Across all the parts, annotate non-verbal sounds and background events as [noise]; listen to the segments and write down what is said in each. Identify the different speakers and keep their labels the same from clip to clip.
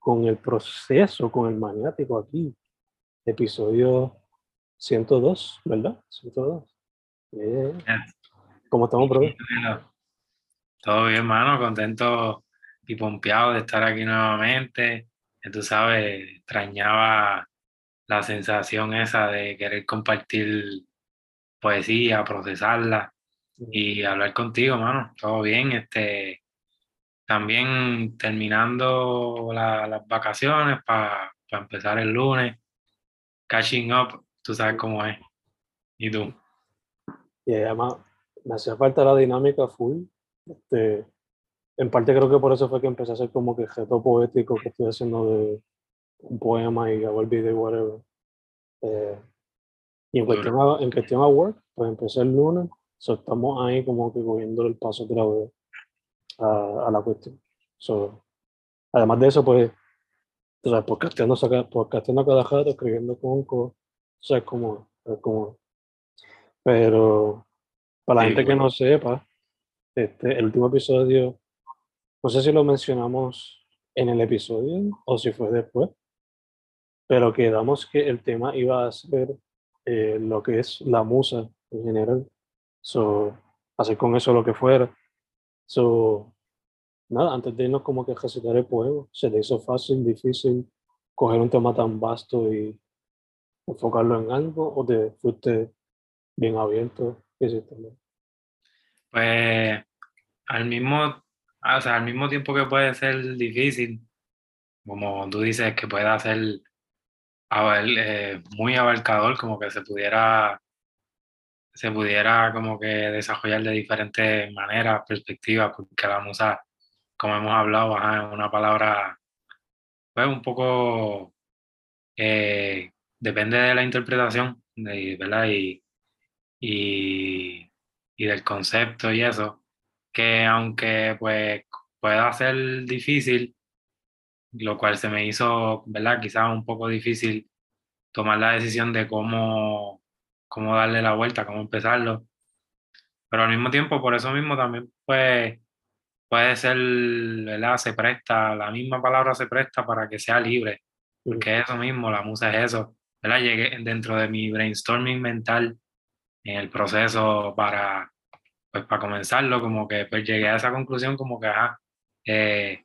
Speaker 1: con el proceso, con el maniático aquí. Episodio 102, ¿verdad? 102. Eh, ¿Cómo estamos, bro?
Speaker 2: Todo bien, hermano, contento y pompeado de estar aquí nuevamente. Tú sabes, extrañaba la sensación esa de querer compartir poesía, procesarla y hablar contigo, mano. Todo bien. Este, también terminando las vacaciones para empezar el lunes. Catching up, tú sabes cómo es. ¿Y tú?
Speaker 1: Y además, me hacía falta la dinámica full. Este, en parte creo que por eso fue que empecé a hacer como que gesto poético que estoy haciendo de un poema y hago el video y whatever. Eh, y en cuestión, a, en cuestión a work, pues empecé el lunes So, estamos ahí como que cogiendo el paso otra vez a, a la cuestión. So, además de eso, pues, o sea, podcasteando, podcasteando cada rato, escribiendo con o sea, es como, como. Pero, para la gente que no sepa, este, el último episodio, no sé si lo mencionamos en el episodio o si fue después, pero quedamos que el tema iba a ser eh, lo que es la musa en general So, hacer con eso lo que fuera. So, nada, antes de irnos como que recitar el poema, se le hizo fácil, difícil coger un tema tan vasto y enfocarlo en algo o te fuiste bien abierto? ¿Qué
Speaker 2: Pues al mismo, o sea, al mismo tiempo que puede ser difícil, como tú dices, que pueda ser eh, muy abarcador, como que se pudiera se pudiera como que desarrollar de diferentes maneras, perspectivas, porque la musa, como hemos hablado, es una palabra, pues un poco, eh, depende de la interpretación, ¿verdad? Y, y, y, del concepto y eso, que aunque pues pueda ser difícil, lo cual se me hizo, ¿verdad? Quizás un poco difícil tomar la decisión de cómo cómo darle la vuelta, cómo empezarlo. Pero al mismo tiempo, por eso mismo también pues, puede ser, ¿verdad? Se presta, la misma palabra se presta para que sea libre, porque es eso mismo, la musa es eso. ¿verdad? Llegué dentro de mi brainstorming mental en el proceso para, pues, para comenzarlo, como que pues, llegué a esa conclusión como que, ajá, eh,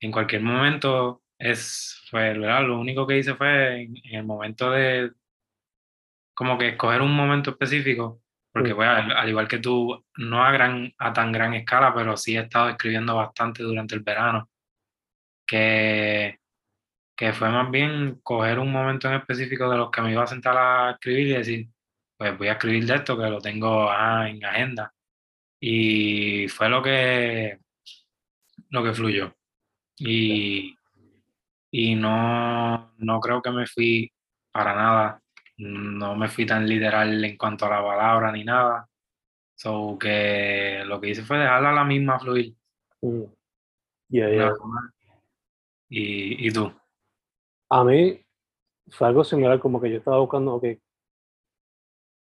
Speaker 2: en cualquier momento es, fue, ¿verdad? Lo único que hice fue en el momento de, como que escoger un momento específico, porque voy al, igual que tú, no a, gran, a tan gran escala, pero sí he estado escribiendo bastante durante el verano, que, que fue más bien coger un momento en específico de los que me iba a sentar a escribir y decir, pues voy a escribir de esto, que lo tengo ah, en agenda. Y fue lo que, lo que fluyó. Y, y no, no creo que me fui para nada no me fui tan literal en cuanto a la palabra ni nada. So que lo que hice fue dejarla a la misma fluir.
Speaker 1: Mm.
Speaker 2: ¿Y, ¿Y tú?
Speaker 1: A mí fue algo similar, como que yo estaba buscando, que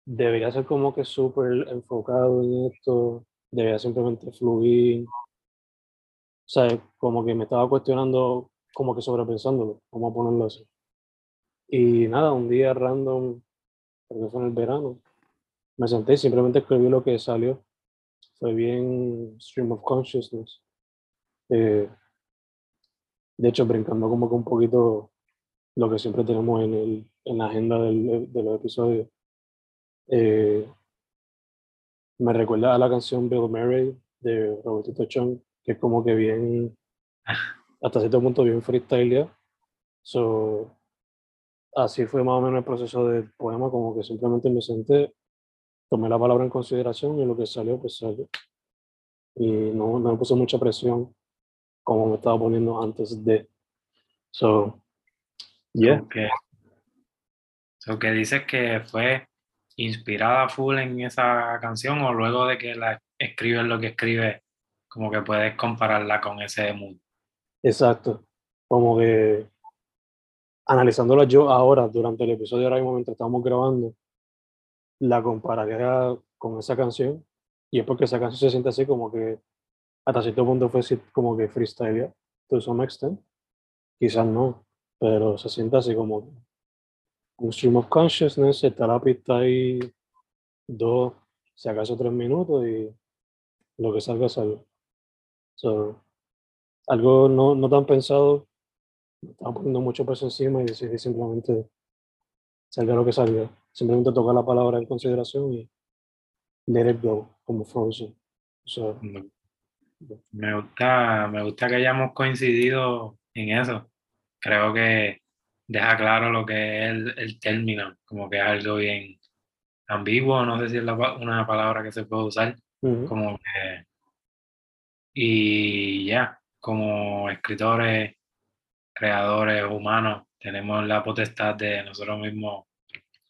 Speaker 1: debería ser como que súper enfocado en esto, debería simplemente fluir. O sea, como que me estaba cuestionando, como que sobrepensándolo, vamos a ponerlo así. Y nada, un día random, creo que fue en el verano, me senté y simplemente escribí lo que salió. Fue bien stream of consciousness. Eh, de hecho, brincando como que un poquito lo que siempre tenemos en, el, en la agenda del, de los episodios. Eh, me recuerda a la canción Bill Murray de Robertito Chong, que es como que bien, hasta cierto punto bien freestyle. So, así fue más o menos el proceso del poema, como que simplemente me senté, tomé la palabra en consideración y lo que salió, pues salió. Y no, no me puse mucha presión como me estaba poniendo antes de. So, yeah.
Speaker 2: So que dices que fue inspirada full en esa canción o luego de que la escribes lo que escribes, como que puedes compararla con ese mood.
Speaker 1: Exacto. Como que analizándola yo ahora, durante el episodio ahora mismo, mientras estamos grabando, la compararía con esa canción. Y es porque esa canción se siente así como que hasta cierto punto fue como que freestyle, to some extent. Quizás no, pero se siente así como un stream of consciousness, está la pista ahí dos, si acaso tres minutos y lo que salga salga. So, algo no, no tan pensado, estaba poniendo mucho peso encima y decidí simplemente salga lo que salga. Simplemente tocar la palabra en consideración y let it go, como Frozen. So,
Speaker 2: me gusta, me gusta que hayamos coincidido en eso. Creo que deja claro lo que es el, término, como que es algo bien ambiguo, no sé si es una palabra que se puede usar, como que... Y ya, como escritores, creadores humanos, tenemos la potestad de nosotros mismos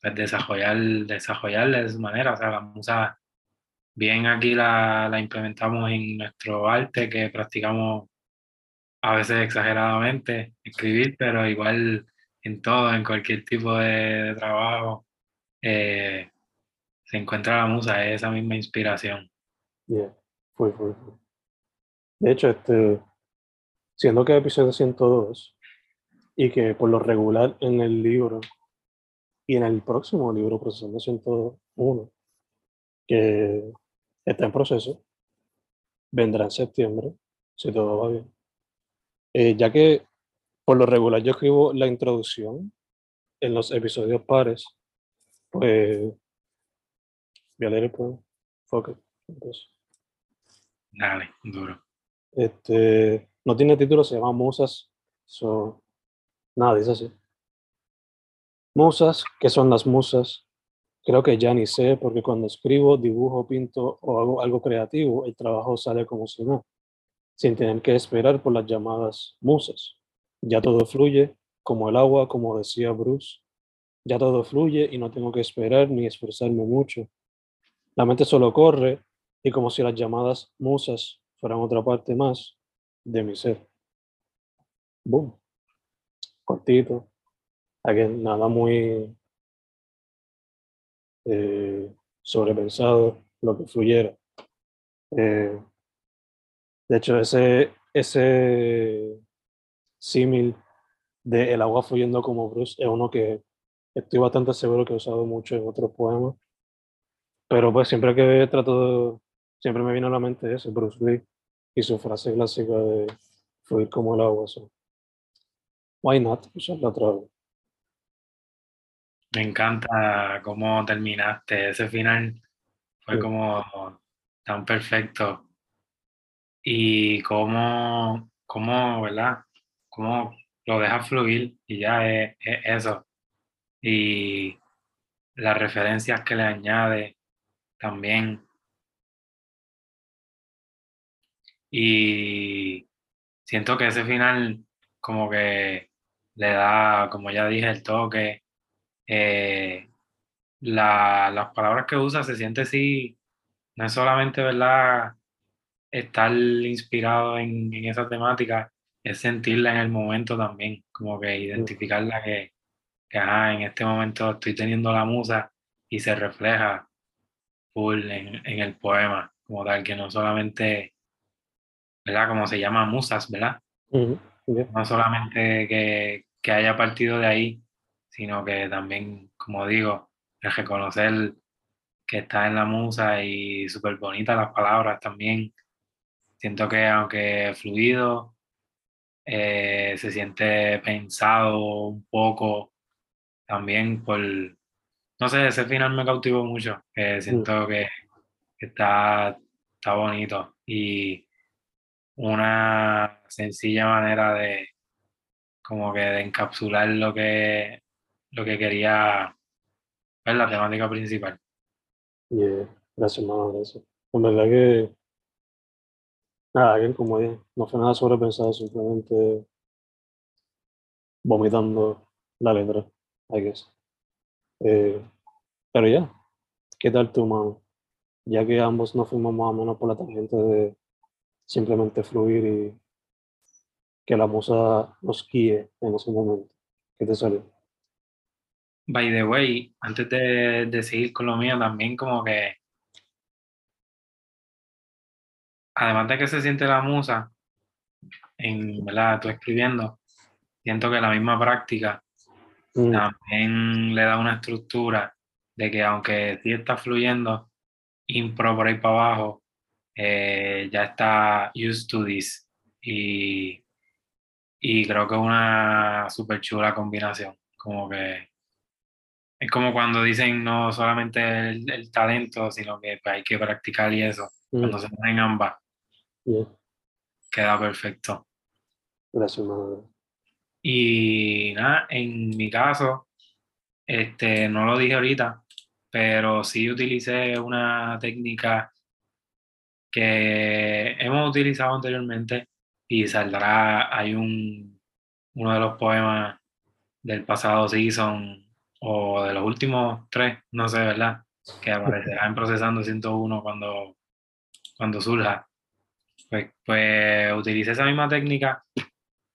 Speaker 2: pues, desarrollar, desarrollar de esa manera, o sea, la musa bien aquí la, la implementamos en nuestro arte que practicamos a veces exageradamente, escribir, pero igual en todo, en cualquier tipo de, trabajo, eh, se encuentra la musa, es esa misma inspiración.
Speaker 1: Yeah, fue, fue, fue. De hecho, este, siendo que episodio 102 y que por lo regular en el libro y en el próximo libro, Procesando 101, que está en proceso, vendrá en septiembre, si todo va bien. Eh, ya que por lo regular yo escribo la introducción en los episodios pares, pues voy a leer el poema.
Speaker 2: Dale, duro.
Speaker 1: Este, no tiene título, se llama Musas. So, nada, dice así. Musas, ¿qué son las musas? Creo que ya ni sé, porque cuando escribo, dibujo, pinto o hago algo creativo, el trabajo sale como si no, sin tener que esperar por las llamadas musas. Ya todo fluye, como el agua, como decía Bruce. Ya todo fluye y no tengo que esperar ni esforzarme mucho. La mente solo corre y como si las llamadas musas fueran otra parte más de mi ser. Boom. Cortito. Again, nada muy eh, sobrepensado, lo que fluyera. Eh, de hecho, ese, ese símil de el agua fluyendo como Bruce es uno que estoy bastante seguro que he usado mucho en otros poemas. Pero pues siempre que trato de, siempre me viene a la mente ese, Bruce Lee, y su frase clásica de fluir como el agua. Why not? Usarla otra vez.
Speaker 2: Me encanta cómo terminaste. Ese final fue como tan perfecto. Y cómo, cómo, ¿verdad? Cómo lo deja fluir y ya es, eso. Y las referencias que le añade también. Y siento que ese final como que le da, como ya dije, el toque eh, la, las palabras que usa se siente así, no es solamente, ¿verdad? Estar inspirado en, en esa temática, es sentirla en el momento también, como que identificarla que, que en este momento estoy teniendo la musa y se refleja full en, en el poema, como tal, que no solamente, ¿verdad? Como se llama musas, ¿verdad? No solamente que, que haya partido de ahí, sino que también, como digo, el reconocer que está en la musa y súper bonitas las palabras también. Siento que aunque fluido, eh, se siente pensado un poco también por, no sé, ese final me cautivó mucho, que siento que, está, está bonito y una sencilla manera de como que de encapsular lo que lo que quería ver la temática principal.
Speaker 1: Yeah. Gracias, hermano, gracias. En verdad que Nada, que como dije, no fue nada sobrepensado, simplemente vomitando la letra, I guess. Eh, pero ya, ¿qué tal tu mano? Ya que ambos nos fuimos más o menos por la tangente de simplemente fluir y que la musa nos guíe en ese momento. ¿Qué te salió?
Speaker 2: By the way, antes de, de seguir con lo mío, también como que además de que se siente la musa, en verdad, tú escribiendo, siento que la misma práctica mm. también le da una estructura de que aunque sí está fluyendo impro por ahí para abajo, eh, ya está used to this y, y creo que es una súper chula combinación, como que es como cuando dicen no solamente el, talento, sino que pues, hay que practicar y eso, cuando mm. se ponen ambas. Queda perfecto.
Speaker 1: Gracias,
Speaker 2: Y nada, en mi caso, este, no lo dije ahorita, pero sí utilicé una técnica que hemos utilizado anteriormente y saldrá, hay un, uno de los poemas del pasado season o de los últimos tres, no sé, ¿verdad? Que aparecerá en Procesando 101 cuando, cuando surja. Pues, pues utilicé esa misma técnica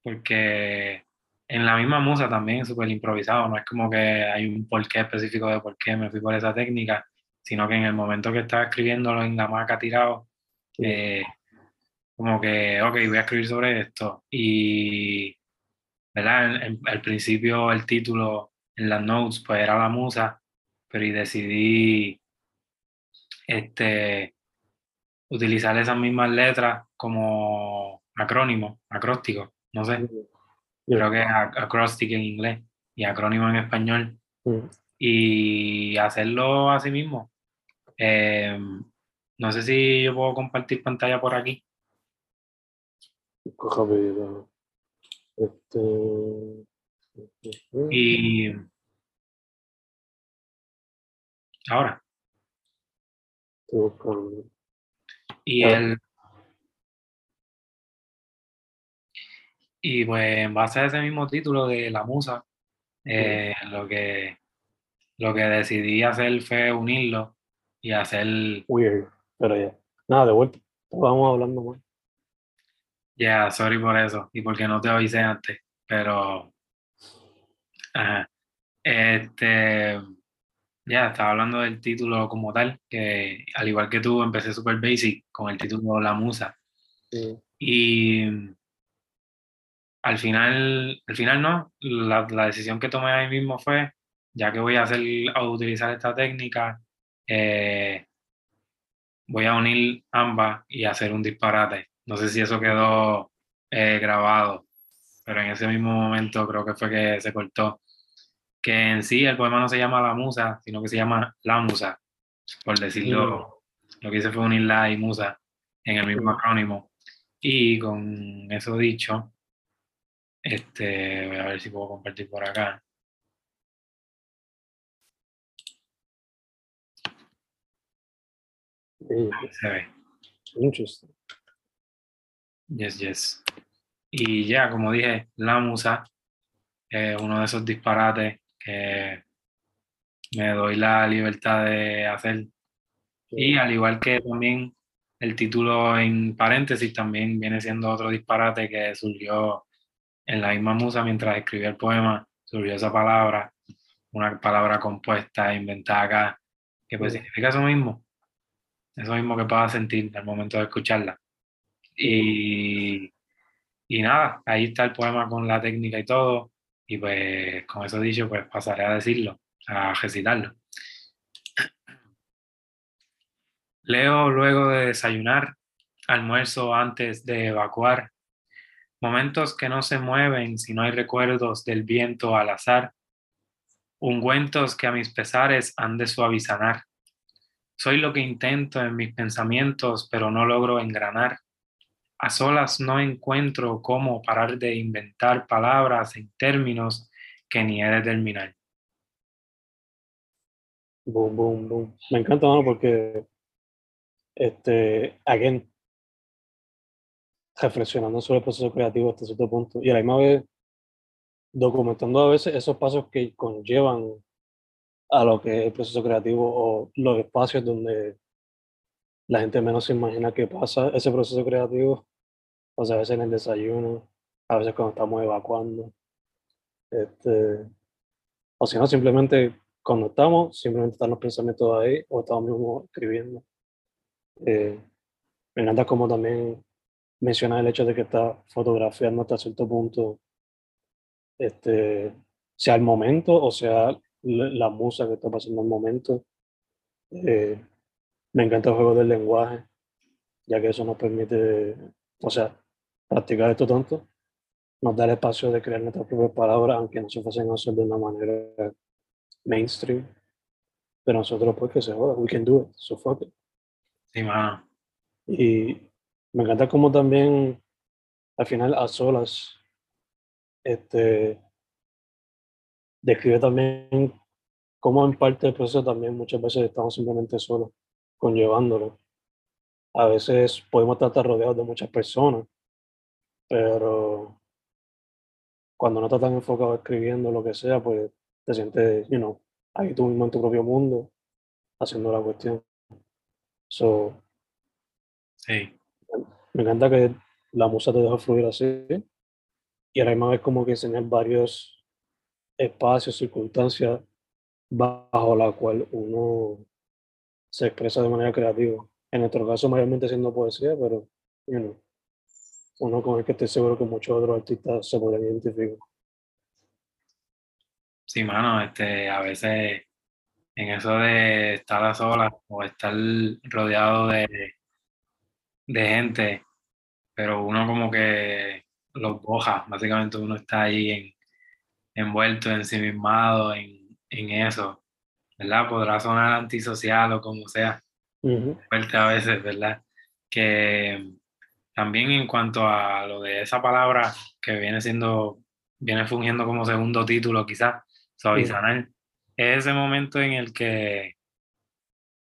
Speaker 2: porque en la misma musa también es súper improvisado, no es como que hay un porqué específico de por qué me fui por esa técnica, sino que en el momento que estaba escribiéndolo en la maca tirado, eh, como que, ok, voy a escribir sobre esto. Y, ¿verdad? al principio el título en las notes pues era la musa, pero y decidí este, utilizar esas mismas letras como acrónimo, acróstico, no sé. Creo que es acrostic en inglés y acrónimo en español. Y hacerlo así mismo. Em, no sé si yo puedo compartir pantalla por aquí.
Speaker 1: Este...
Speaker 2: Y ahora. Y el y pues en base a ese mismo título de La Musa, eh, lo que lo que decidí hacer fue unirlo y hacer
Speaker 1: weird, pero ya. Nada, de vuelta. Vamos hablando más.
Speaker 2: Ya, sorry por eso y porque no te avisé antes, pero ajá. Este ya, estaba hablando del título como tal, que al igual que tú, empecé super basic con el título La Musa. Y al final, al final no, la, la, decisión que tomé ahí mismo fue, ya que voy a hacer, a utilizar esta técnica, eh, voy a unir ambas y hacer un disparate. No sé si eso quedó eh, grabado, pero en ese mismo momento creo que fue que se cortó que en sí el poema no se llama La Musa, sino que se llama La Musa, por decirlo. Lo que hice fue unir la y musa en el mismo acrónimo. Y con eso dicho, este, voy a ver si puedo compartir por acá. se ve.
Speaker 1: Interesting.
Speaker 2: Yes, yes. Y ya, como dije, la musa es uno de esos disparates que me doy la libertad de hacer. Y al igual que también el título en paréntesis también viene siendo otro disparate que surgió en la misma musa mientras escribía el poema, surgió esa palabra, una palabra compuesta, inventada acá, que pues significa eso mismo, eso mismo que puedas sentir al momento de escucharla. Y, y nada, ahí está el poema con la técnica y todo, y pues con eso dicho, pues pasaré a decirlo, a recitarlo. Leo luego de desayunar, almuerzo antes de evacuar, momentos que no se mueven si no hay recuerdos del viento al azar, ungüentos que a mis pesares han de suavizar. Soy lo que intento en mis pensamientos, pero no logro engranar. A solas no encuentro cómo parar de inventar palabras en términos que ni he de terminar.
Speaker 1: Boom, boom, boom. Me encanta, mano, porque este, again, reflexionando sobre el proceso creativo hasta cierto punto y a la misma vez documentando a veces esos pasos que conllevan a lo que es el proceso creativo o los espacios donde la gente menos se imagina que pasa ese proceso creativo, sea, a veces en el desayuno, a veces cuando estamos evacuando, este, o si no, simplemente cuando estamos, simplemente están los pensamientos ahí o estamos mismo escribiendo. Eh, me encanta como también menciona el hecho de que está fotografiando hasta cierto punto, este, sea el momento o sea la musa que está pasando el momento. Eh, me encanta el juego del lenguaje, ya que eso nos permite, o sea, practicar esto tanto, nos da el espacio de crear nuestras propias palabras, aunque no se fuesen a hacer de una manera mainstream. Pero nosotros, pues, que se joda, we can do it, so fuck it.
Speaker 2: Sí, mano.
Speaker 1: Y me encanta como también, al final, a solas, este, describe también cómo en parte del proceso también muchas veces estamos simplemente solos, conllevándolo. A veces podemos estar rodeados de muchas personas, pero cuando no estás tan enfocado escribiendo lo que sea, pues te sientes, you know, ahí tú mismo en tu propio mundo, haciendo la cuestión. So,
Speaker 2: sí.
Speaker 1: Me encanta que la musa te deja fluir así. Y ahora mismo es como que enseñar varios espacios, circunstancias bajo la cual uno se expresa de manera creativa. En nuestro caso, mayormente haciendo poesía, pero you know, uno con el que estoy seguro que muchos otros artistas se pueden identificar.
Speaker 2: Sí, mano, este, a veces en eso de estar a solas o estar rodeado de, de gente, pero uno como que los boja, básicamente uno está ahí en, envuelto, ensimismado en, en eso, ¿verdad? Podrá sonar antisocial o como sea, fuerte a veces, ¿verdad? Que también en cuanto a lo de esa palabra que viene siendo, viene fungiendo como segundo título quizás, suavizar, es ese momento en el que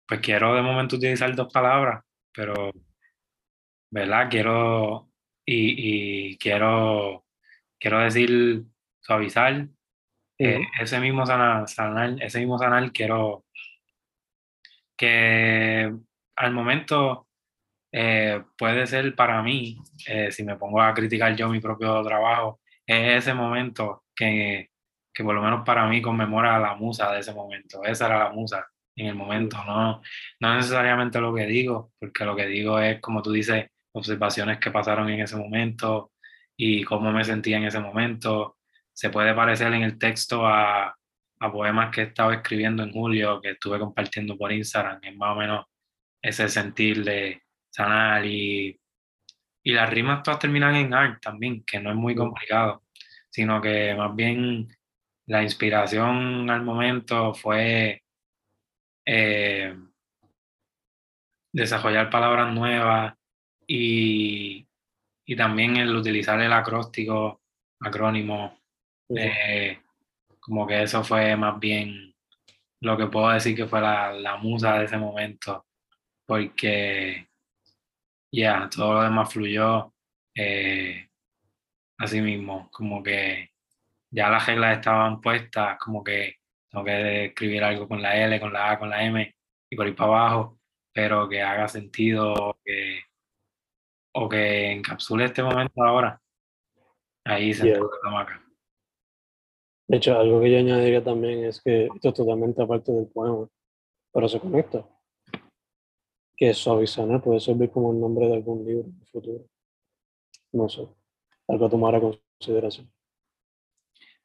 Speaker 2: pues quiero de momento utilizar dos palabras, pero ¿verdad? Quiero y, quiero quiero decir suavizar eh, ese mismo sanar, ese mismo sanar quiero que al momento eh, puede ser para mí, eh, si me pongo a criticar yo mi propio trabajo, es ese momento que que por lo menos para mí conmemora la musa de ese momento. Esa era la musa en el momento, no, no necesariamente lo que digo, porque lo que digo es, como tú dices, observaciones que pasaron en ese momento y cómo me sentía en ese momento. Se puede parecer en el texto a, a poemas que he estado escribiendo en julio, que estuve compartiendo por Instagram, es más o menos ese sentir de sanar y, y las rimas todas terminan en art también, que no es muy complicado, sino que más bien la inspiración al momento fue eh, desarrollar palabras nuevas y, también el utilizar el acróstico, acrónimo, eh, como que eso fue más bien lo que puedo decir que fue la, musa de ese momento, porque ya, todo lo demás fluyó eh, así mismo, como que ya las reglas estaban puestas, como que tengo que escribir algo con la L, con la A, con la M y por ahí para abajo, pero que haga sentido o que, o que encapsule este momento ahora. Ahí se
Speaker 1: Yeah.
Speaker 2: yeah. acá.
Speaker 1: De hecho, algo que yo añadiría también es que esto es totalmente aparte del poema, pero se conecta. Que Suavizana puede servir como el nombre de algún libro futuro. No sé. Algo a tomar a consideración.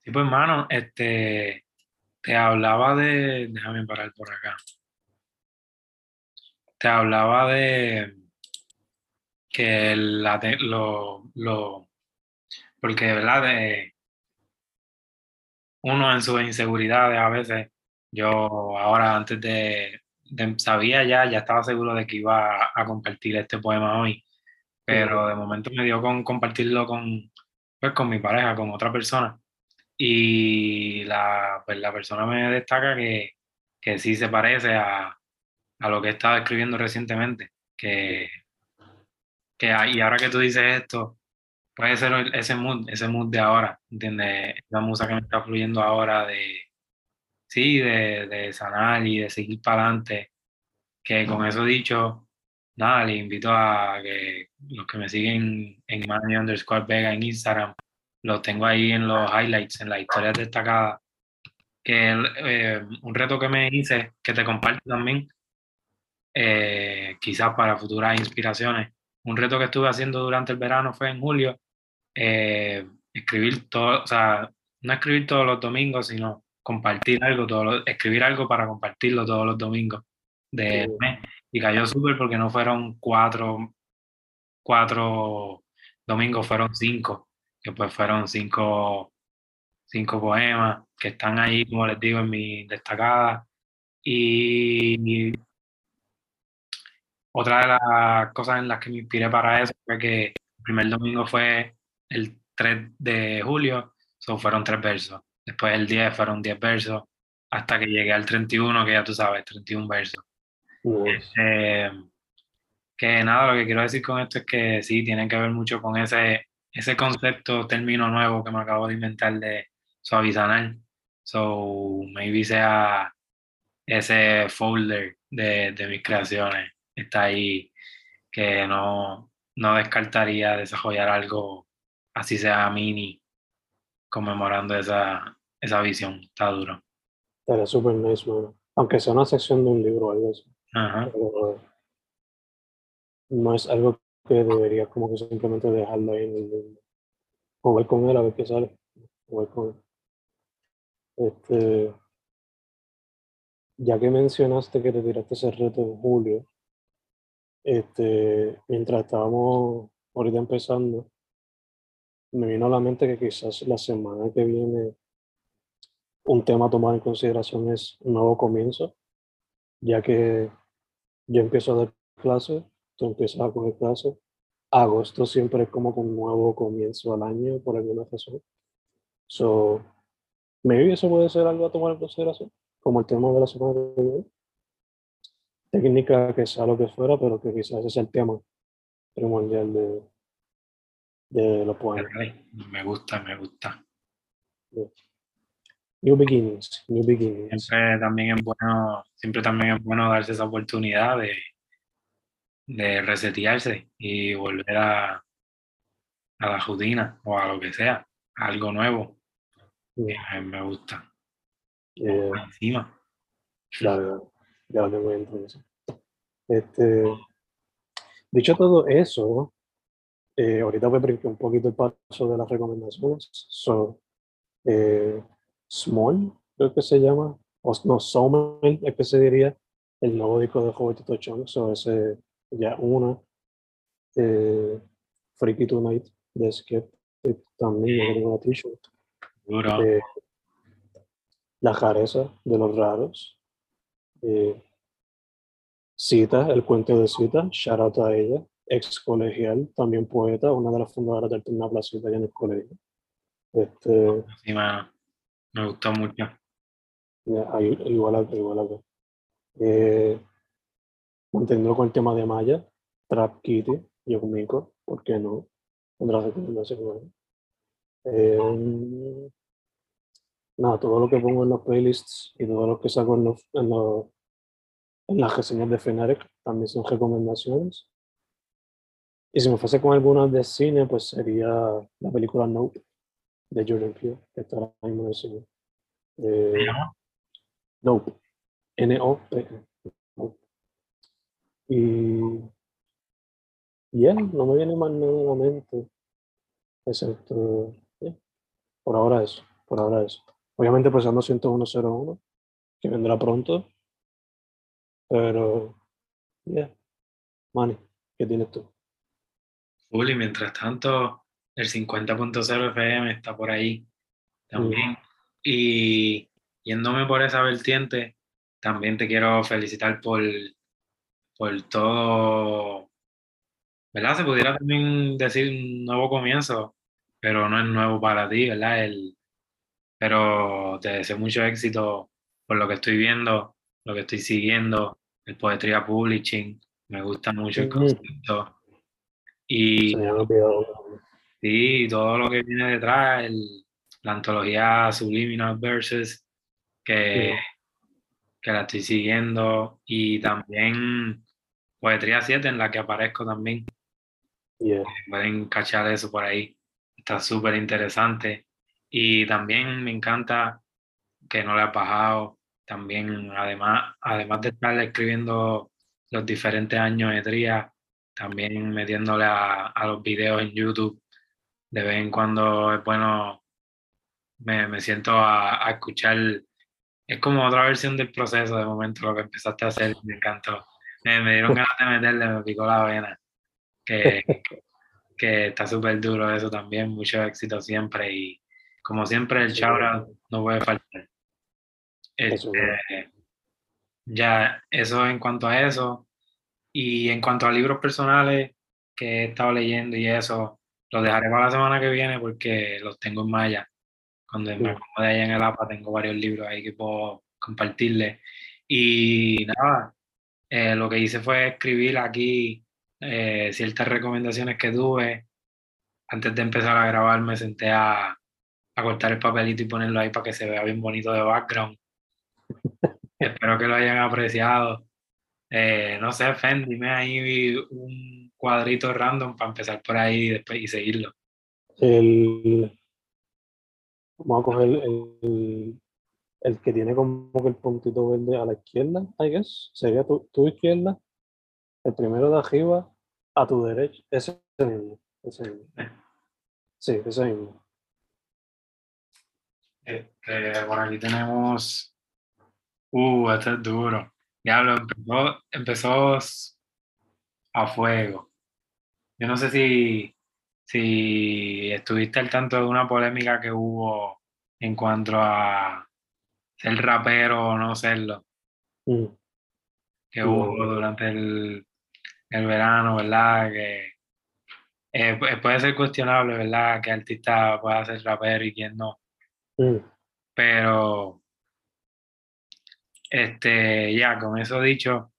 Speaker 2: Sí, pues hermano, este, te hablaba de, déjame parar por acá. Te hablaba de que la, lo, lo, porque, ¿verdad? De, uno en sus inseguridades a veces, yo ahora antes de, sabía ya, ya estaba seguro de que iba a, a compartir este poema hoy, pero de momento me dio con compartirlo con, pues, con mi pareja, con otra persona. Y la, pues, la persona me destaca que, que sí se parece a, a lo que he estado escribiendo recientemente. Que, que, y ahora que tú dices esto, puede ser ese mood, ese mood de ahora, ¿entiendes? La música que me está fluyendo ahora de, sí, de, de sanar y de seguir para adelante. Que con eso dicho, nada, les invito a que los que me siguen en Manny underscore Vega en Instagram, los tengo ahí en los highlights, en las historias destacadas. Que eh, un reto que me hice, que te comparto también, eh, quizás para futuras inspiraciones. Un reto que estuve haciendo durante el verano fue en julio, eh, escribir todo, o sea, no escribir todos los domingos, sino compartir algo, todo lo, escribir algo para compartirlo todos los domingos del mes. Y cayó súper porque no fueron cuatro, cuatro domingos, fueron cinco, que pues fueron cinco, cinco poemas que están ahí, como les digo, en mi destacada. Y, y otra de las cosas en las que me inspiré para eso fue que el primer domingo fue el 3 de julio, so fueron tres versos. Después el 10 fueron 10 versos, hasta que llegué al 31, que ya tú sabes, 31 versos.
Speaker 1: Nice.
Speaker 2: Eh, que nada, lo que quiero decir con esto es que sí, tienen que ver mucho con ese, ese concepto, término nuevo que me acabo de inventar de suavizar. So, maybe sea ese folder de, de mis creaciones está ahí, que no, no descartaría desarrollar algo, así sea mini, conmemorando esa, esa visión. Está duro.
Speaker 1: Era súper nice. Aunque sea una sección de un libro o algo así.
Speaker 2: Ajá.
Speaker 1: Pero, no es algo que debería como que simplemente dejarlo ahí en el libro. Jugar con él a ver qué sale. Jugar con él. Este, ya que mencionaste que te tiraste ese reto en julio, este, mientras estábamos ahorita empezando, me vino a la mente que quizás la semana que viene un tema a tomar en consideración es un nuevo comienzo, ya que yo empiezo a dar clases, tú empiezas a coger clases. Agosto siempre es como un nuevo comienzo al año por alguna razón. So, maybe eso puede ser algo a tomar en consideración, como el tema de la semana que viene técnica que sea lo que fuera, pero que quizás ese es el tema primordial de, de los poemas.
Speaker 2: Me gusta, me gusta.
Speaker 1: New beginnings, new beginnings.
Speaker 2: Siempre también es bueno, siempre también es bueno darse esa oportunidad de, de resetearse y volver a, a la rutina o a lo que sea, algo nuevo.
Speaker 1: Yeah.
Speaker 2: Me gusta.
Speaker 1: Yeah.
Speaker 2: Encima.
Speaker 1: Claro, ya lo tengo entonces. Este, dicho todo eso, eh, ahorita me brinqué un poquito el paso de las recomendaciones. So, eh, Small, creo que se llama, o no, Summer, es que se diría, el nuevo disco de Roberto Chong. So, ese ya una. Eh, Freaky Tonight de Skep, también tengo una t-shirt. Eh, la Jareza de los Raros. Eh, Cita, el cuento de Cita, shout out a ella, ex colegial, también poeta, una de las fundadoras del Alterna Placita allá en el colegio. Este,
Speaker 2: Sí, mano. Me gustó mucho.
Speaker 1: igual acá, igual acá. Eh, manteniendo con el tema de Maya, Trap Kitty, yo conmigo, ¿por qué no? Otra recomendación. Eh, nada, todo lo que pongo en los playlists y todo lo que saco en los, en los en las reseñas de Fenarek también son recomendaciones. Y si me fuese con algunas de cine, pues sería la película Nope de Jordan Peele, que está ahora mismo en el cine. Eh. Nope. N-O-P-E. Nope. Y. Y ya, no me viene más nada a la mente. Excepto. ya, Por ahora eso. Por ahora eso. Obviamente, pues ando 10101, que vendrá pronto. Pero. Ya. Manny, ¿qué tienes tú?
Speaker 2: Full, y mientras tanto, el 50.0 FM está por ahí también. Y yéndome por esa vertiente, también te quiero felicitar por, por todo, ¿verdad? Se pudiera también decir un nuevo comienzo, pero no es nuevo para ti, ¿verdad? El, pero te deseo mucho éxito por lo que estoy viendo, lo que estoy siguiendo, el Poetría Publishing, me gusta mucho el
Speaker 1: Ujú.
Speaker 2: concepto. Y
Speaker 1: Se me.
Speaker 2: Sí, todo lo que viene detrás, el- la antología Subliminal Verses, que, que la estoy siguiendo, y también Poetría 7, en la que aparezco también.
Speaker 1: Yeah.
Speaker 2: Pueden cachar eso por ahí. Está súper interesante. Y también me encanta que no le has bajado. También, además, además de estar escribiendo los diferentes años de tría, también metiéndole a, a los videos en YouTube. De vez en cuando es bueno, me, me siento a, a escuchar. Es como otra versión del proceso de momento lo que empezaste a hacer. Me encantó. Me, me dieron [laughs] ganas de meterle, me picó la vena. Que, [laughs] que está súper duro eso también, mucho éxito siempre y como siempre el shout no puede faltar. Este, ya, eso en cuanto a eso y en cuanto a libros personales que he estado leyendo y eso, los dejaré para la semana que viene porque los tengo en maya. Cuando me
Speaker 1: Sí.
Speaker 2: acomode allá en el APA tengo varios libros ahí que puedo compartirles. Y nada, eh, lo que hice fue escribir aquí eh, ciertas recomendaciones que tuve. Antes de empezar a grabar me senté a, a cortar el papelito y ponerlo ahí para que se vea bien bonito de background. [laughs] Espero que lo hayan apreciado. Eh, no sé, Fen, dime ahí un cuadrito random para empezar por ahí y, después, y seguirlo.
Speaker 1: El, vamos a coger el, el, el que tiene como que el puntito verde a la izquierda, I guess. Sería tu, tu izquierda. El primero de arriba a tu derecha. Ese mismo. Ese mismo. Sí, ese mismo.
Speaker 2: Este, por aquí tenemos. Uh, este es duro. Diablo, empezó, empezó a fuego. Yo no sé si, si estuviste al tanto de una polémica que hubo en cuanto a ser rapero o no serlo,
Speaker 1: Mm,
Speaker 2: que hubo durante el, el verano, ¿verdad? Que eh, pu- puede ser cuestionable, ¿verdad? Que artista pueda ser rapero y quién no.
Speaker 1: mm,
Speaker 2: Pero, este, ya, con eso dicho,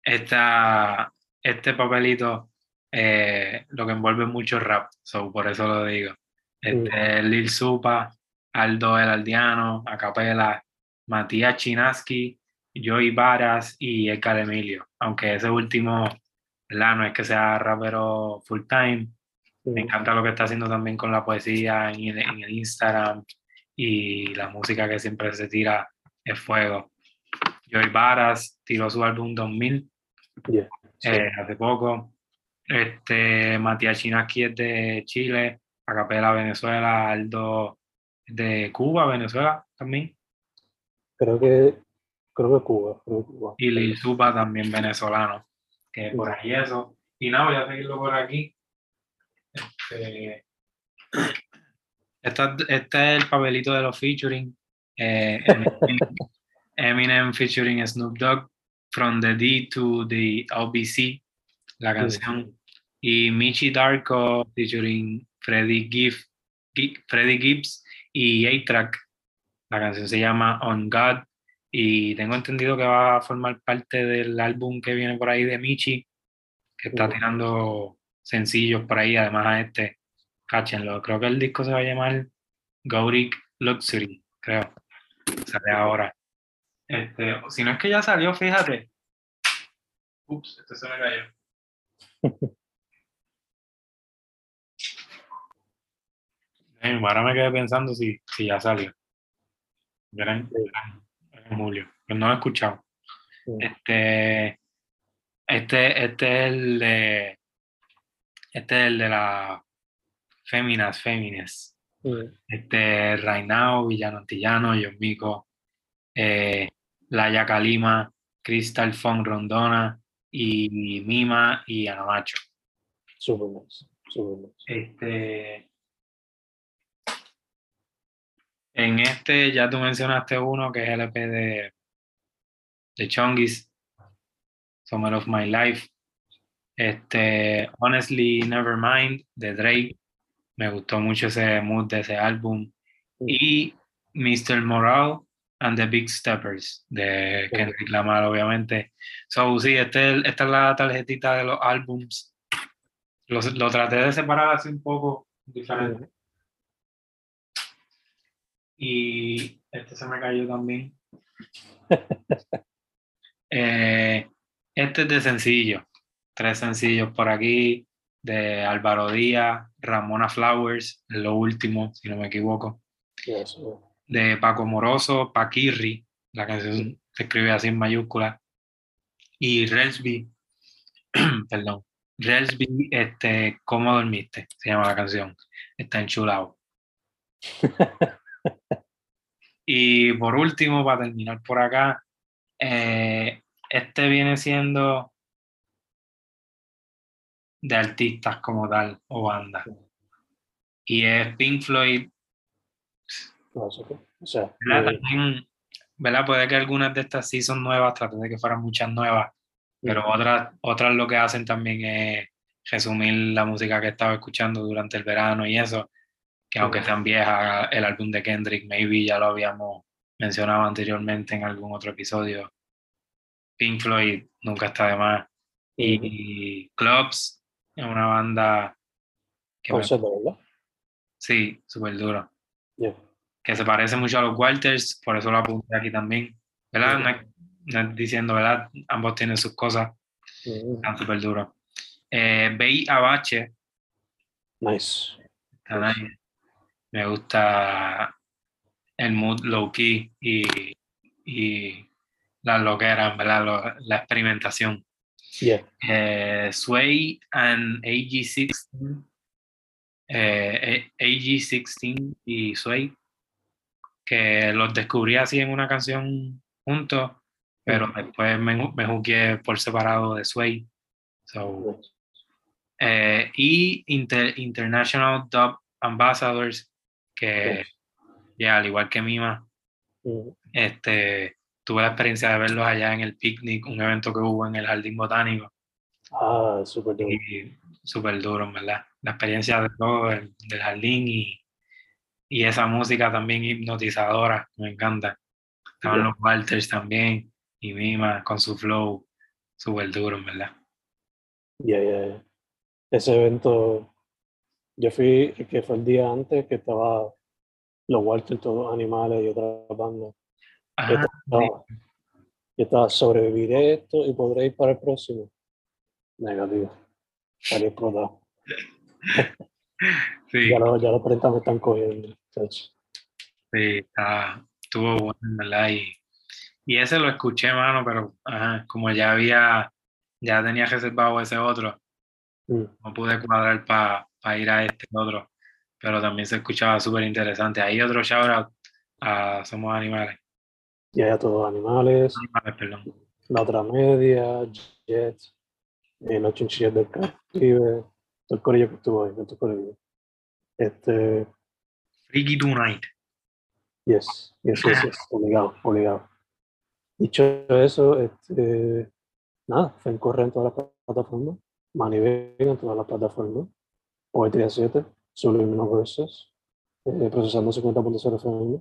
Speaker 2: esta, este papelito eh, lo que envuelve mucho rap, so, por eso lo digo. Este, Lil Supa, Aldo El Aldiano, Acapela, Matías Chinaski, Joey Varas y Edgar Emilio. Aunque ese último, ¿verdad? No es que sea rapero full time, me encanta lo que está haciendo también con la poesía en el, en el Instagram y la música que siempre se tira es fuego. Joey Varas tiró su álbum 2000
Speaker 1: Yeah, sí.
Speaker 2: eh, hace poco. Este, Matías Chinaski es de Chile, Acapela Venezuela, Aldo de Cuba, Venezuela también,
Speaker 1: Creo que creo que Cuba. Creo que Cuba.
Speaker 2: y Lil Supa también venezolano, que por ahí eso. Y nada, voy a seguirlo por aquí. Este, este es el papelito de los featuring. eh, Eminem featuring Snoop Dogg, From the D to the LBC, la canción. Y Michi Darko featuring Freddie, Giff, Gi- Freddie Gibbs y A-Track. La canción se llama On God y tengo entendido que va a formar parte del álbum que viene por ahí de Michi, que está tirando sencillos por ahí, además a este, cáchenlo. Creo que el disco se va a llamar Gauric Luxury, creo. Sale ahora. Este, si no es que ya salió, fíjate. Ups, este se me cayó. [laughs] Ahora me quedé pensando si, si ya salió. Era en, era en julio, pero no lo he escuchado.
Speaker 1: Sí.
Speaker 2: Este, este, este es el de, este es el de la Féminas, Fémines.
Speaker 1: Mm,
Speaker 2: Este, Rainao, Villano Antillano, John Mico, eh, Laia Kalima, Crystal Fong Rondona y Mima y Anamacho.
Speaker 1: Super nice. Super nice.
Speaker 2: Este, en este ya tú mencionaste uno que es el EP de, de Chongis, Summer of My Life. Este, Honestly Nevermind de Drake. Me gustó mucho ese mood de ese álbum. Y Mr. Morale and the Big Steppers de Kendrick Lamar, obviamente. So, sí, este, esta es la tarjetita de los álbums. Lo, lo traté de separar así un poco diferente. Y este se me cayó también. [laughs] Eh, este es de sencillo. Tres sencillos por aquí. De Álvaro Díaz, Ramona Flowers, lo último, si no me equivoco.
Speaker 1: yes, yeah.
Speaker 2: De Paco Moroso, Paquirri, la canción se escribe así en mayúscula. Y Relsby, [clears throat] perdón, Relsby, este, ¿Cómo dormiste? Se llama la canción. Está enchulado. [laughs] Y por último, para terminar por acá, eh, este viene siendo de artistas como tal o banda. Y es Pink Floyd.
Speaker 1: Eso fue. O sea,
Speaker 2: ¿verdad?
Speaker 1: eh,
Speaker 2: También, ¿verdad? Puede que algunas de estas sí son nuevas, traté de que fueran muchas nuevas, pero otras, otras lo que hacen también es resumir la música que estaba escuchando durante el verano y eso, que aunque sean viejas, el álbum de Kendrick, maybe ya lo habíamos mencionado anteriormente en algún otro episodio. Pink Floyd nunca está de más. Y Clubs es una banda que me-
Speaker 1: concepto, ¿verdad?
Speaker 2: sí, súper duro.
Speaker 1: Yeah.
Speaker 2: Que se parece mucho a los Walters, por eso lo apunté aquí también. ¿Verdad? No es, no es diciendo, ¿verdad? Ambos tienen sus cosas, están súper duros. Eh, Bey Abache,
Speaker 1: Nice.
Speaker 2: está nice. me gusta el mood low key y, y las loqueras, ¿verdad? Lo- la experimentación.
Speaker 1: Yeah.
Speaker 2: Eh, Sway and AG16, eh, AG16 y Sway, que los descubrí así en una canción juntos, pero
Speaker 1: Mm.
Speaker 2: después me, me jugué por separado de Sway. So, eh, y Inter- International Dub Ambassadors, que ya al igual que Mima,
Speaker 1: Mm,
Speaker 2: este, tuve la experiencia de verlos allá en el picnic, un evento que hubo en el Jardín Botánico.
Speaker 1: Ah, super duro.
Speaker 2: súper duro, verdad. La experiencia de todo, del, del jardín y, y esa música también hipnotizadora, me encanta. Estaban
Speaker 1: Yeah.
Speaker 2: los Walters también y Mima con su flow, súper duro, en verdad.
Speaker 1: Yeah, yeah, yeah. Ese evento, yo fui, que fue el día antes, que estaba los Walter, todos animales y otras bandas. Yo
Speaker 2: Ah,
Speaker 1: estaba, yo estaba, sobreviviré esto y podré ir para el próximo. Negativo. Salí explotado. [laughs]
Speaker 2: sí,
Speaker 1: Ya, los, ya los 30 me están cogiendo.
Speaker 2: Sí, está, estuvo bueno, en verdad. Y, y ese lo escuché, mano, pero ajá, como ya había, ya tenía reservado ese otro,
Speaker 1: Mm,
Speaker 2: no pude cuadrar para ir a este otro, pero también se escuchaba súper interesante. Ahí otro shout out a Somos Animales.
Speaker 1: Y allá todos animales,
Speaker 2: Animales, perdón.
Speaker 1: la otra media, Jet, eh, los chinchillas del Caribe, todo el corillo que estuvo ahí, todo el corillo. Este,
Speaker 2: Freaky Tonight.
Speaker 1: yes, yes, yes, yes, [laughs] obligado, obligado. Dicho eso, este, nada, fue en correr en todas las plataformas, Manivega en todas las plataformas, Poetry 7, Subliminal Versus, eh, procesando 50.0 FM,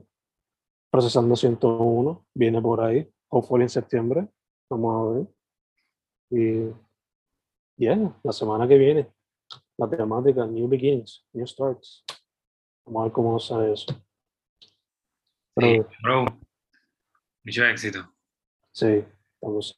Speaker 1: procesando 101, viene por ahí, hopefully en septiembre, vamos a ver. Y, yeah, la semana que viene, la temática New Beginnings, New Starts. Vamos a ver cómo sale eso.
Speaker 2: Sí,
Speaker 1: Pero,
Speaker 2: bro. Mucho éxito.
Speaker 1: Sí, vamos.